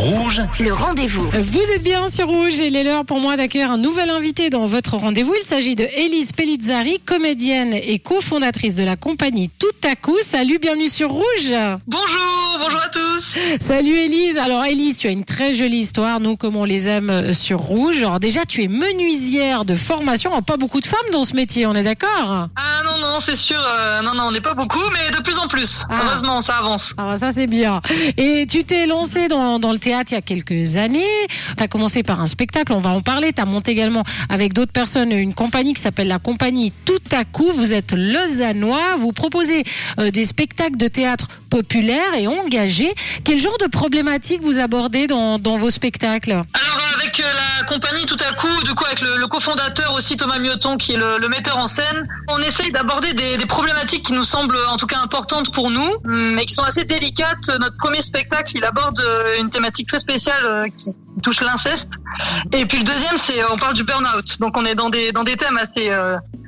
Rouge, Le rendez-vous. Vous êtes bien sur Rouge et il est l'heure pour moi d'accueillir un nouvel invité dans votre rendez-vous. Il s'agit de Élise Pellizzari, comédienne et cofondatrice de la compagnie Tout à coup. Salut, bienvenue sur Rouge. Bonjour, bonjour à tous. Salut Élise. Alors Élise, tu as une très jolie histoire, nous comme on les aime euh, sur Rouge. Alors déjà, tu es menuisière de formation. Pas beaucoup de femmes dans ce métier, on est d'accord? Ah non, non, c'est sûr, euh, non, non, on n'est pas beaucoup, mais de plus en plus. Ah. Heureusement, ça avance. Alors ça c'est bien. Et tu t'es lancé dans, dans le théâtre il y a quelques années. Tu as commencé par un spectacle, on va en parler. Tu as monté également avec d'autres personnes une compagnie qui s'appelle la compagnie Tout à coup. Vous êtes lausannois, vous proposez euh, des spectacles de théâtre populaires et engagés. Quel genre de problématiques vous abordez dans, dans vos spectacles? Alors euh, avec la compagnie tout à coup, du coup avec le, cofondateur aussi Thomas Mioton qui est le, metteur en scène, on essaye d'aborder des, problématiques qui nous semblent en tout cas importantes pour nous, mais qui sont assez délicates. Notre premier spectacle, il aborde euh, une thématique très spéciale euh, qui, touche l'inceste. Et puis le deuxième, c'est euh, on parle du burn-out. Donc on est dans des dans des thèmes assez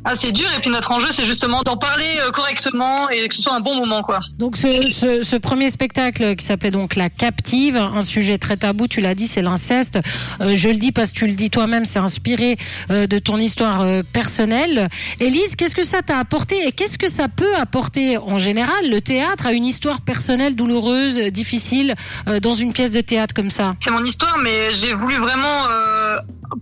assez durs. Et puis notre enjeu, c'est justement d'en parler correctement et que ce soit un bon moment quoi. Donc ce, ce, premier spectacle qui s'appelait donc La Captive, un sujet très tabou, tu l'as dit, c'est l'inceste. Je le dis parce tu le dis toi-même, c'est inspiré euh, de ton histoire euh, personnelle. Élise, qu'est-ce que ça t'a apporté et qu'est-ce que ça peut apporter en général? Le théâtre à une histoire personnelle douloureuse, difficile euh, dans une pièce de théâtre comme ça? C'est mon histoire, mais j'ai voulu vraiment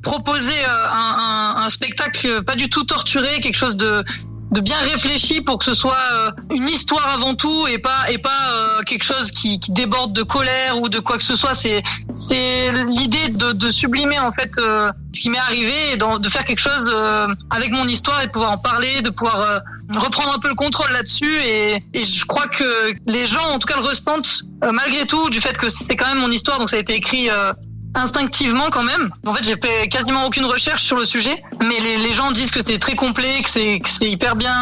proposer un spectacle pas du tout torturé, quelque chose de de bien réfléchi pour que ce soit euh, une histoire avant tout et pas et pas euh, quelque chose qui, qui déborde de colère ou de quoi que ce soit. C'est c'est l'idée de, de sublimer en fait euh, ce qui m'est arrivé et de faire quelque chose euh, avec mon histoire et de pouvoir en parler, de pouvoir euh, reprendre un peu le contrôle là-dessus et, et je crois que les gens en tout cas le ressentent euh, malgré tout du fait que c'est quand même mon histoire donc ça a été écrit instinctivement quand même. En fait, j'ai fait quasiment aucune recherche sur le sujet, mais les, les gens disent que c'est très complet, que c'est hyper bien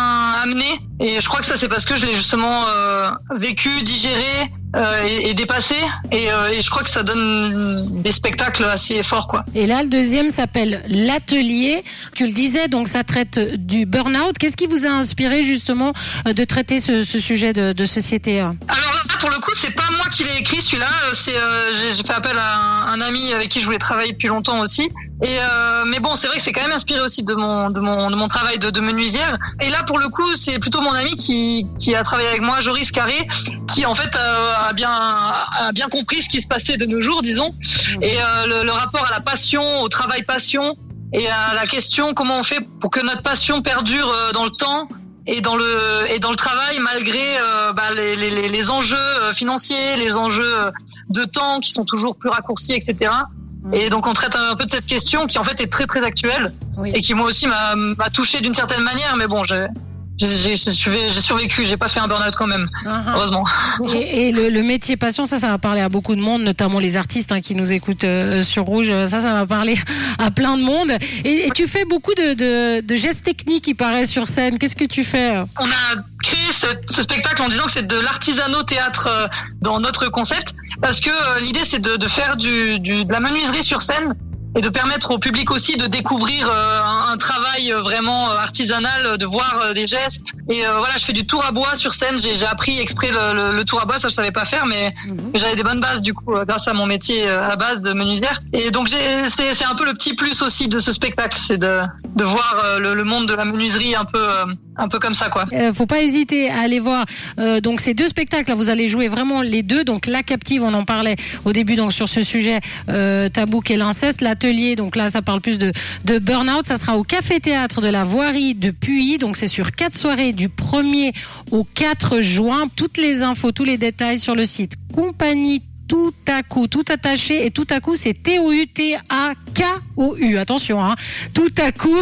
amené, et je crois que ça c'est parce que je l'ai justement euh, vécu, digéré euh, et, et dépassé, et, euh, et je crois que ça donne des spectacles assez forts quoi. Et là, le deuxième s'appelle L'Atelier. Tu le disais, donc ça traite du burn-out. Qu'est-ce qui vous a inspiré justement de traiter ce, ce sujet de, de société euh? Alors pour le coup, c'est pas moi qui l'ai écrit celui-là. euh, C'est euh, j'ai- fait appel à un, un ami avec qui je voulais travailler depuis longtemps aussi. Et euh, mais bon, c'est vrai que c'est quand même inspiré aussi de mon de mon de mon travail de, de menuisière. Et là, pour le coup, c'est plutôt mon ami qui qui a travaillé avec moi, Joris Carré, qui en fait euh, a bien a bien compris ce qui se passait de nos jours, disons, et euh, le, le rapport à la passion, au travail passion, et à la question comment on fait pour que notre passion perdure euh, dans le temps et dans le et dans le travail malgré euh, bah, les, les, les- enjeux euh, financiers, les enjeux euh, de temps qui sont toujours plus raccourcis, etc. Et donc on traite un peu de cette question qui en fait est très très actuelle Oui. et qui moi aussi m'a m'a touché d'une certaine manière, mais bon, j'ai j'ai survécu, j'ai pas fait un burn-out quand même, heureusement. Et, et le, le métier passion, ça, ça va parler à beaucoup de monde, notamment les artistes hein, qui nous écoutent euh, sur Rouge. Ça, ça va parler à plein de monde. Et, et tu fais beaucoup de, de, de gestes techniques, il paraît, sur scène. Qu'est-ce que tu fais euh? On a créé ce, ce spectacle en disant que c'est de l'artisanat théâtre euh, dans notre concept, parce que euh, l'idée c'est de, de faire du, du- de la menuiserie sur scène et de permettre au public aussi de découvrir euh, un, un travail euh, vraiment euh, artisanal, de voir euh, des gestes. Et euh, voilà, je fais du tour à bois sur scène. J'ai appris exprès le, le- le tour à bois, ça je savais pas faire, mais mais j'avais des bonnes bases du coup euh, grâce à mon métier euh, à base de menuisière. Et donc c'est un peu le petit plus aussi de ce spectacle, c'est de de voir euh, le, le monde de la menuiserie un peu euh, un peu comme ça quoi. Euh, faut pas hésiter à aller voir donc ces deux spectacles. Là, vous allez jouer vraiment les deux. Donc la captive, on en parlait au début donc sur ce sujet tabou qu'est l'inceste. L'atelier, donc là ça parle plus de de burn-out. Ça sera au Café Théâtre de la Voirie de Puy. Donc c'est sur quatre soirées du 1er au 4 juin. Toutes les infos, tous les détails sur le site compagnie tout à coup, tout attaché et tout à coup c'est T-O-U-T-A-K-O-U. Attention, hein. Tout à coup,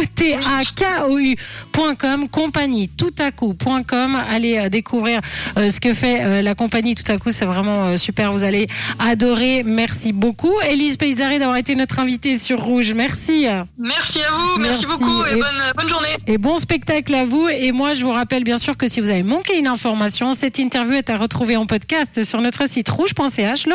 T-A-K-O-U.com, compagnie tout à coup.com. Allez euh, découvrir euh, ce que fait euh, la compagnie tout à coup. C'est vraiment euh, super. Vous allez adorer. Merci beaucoup. Élise Pellizzari d'avoir été notre invitée sur Rouge. Merci. Merci à vous, merci, Merci. beaucoup et, Et- bonne, bonne journée. Et bon spectacle à vous. Et moi, je vous rappelle bien sûr que si vous avez manqué une information, cette interview est à retrouver en podcast sur notre site rouge.ch.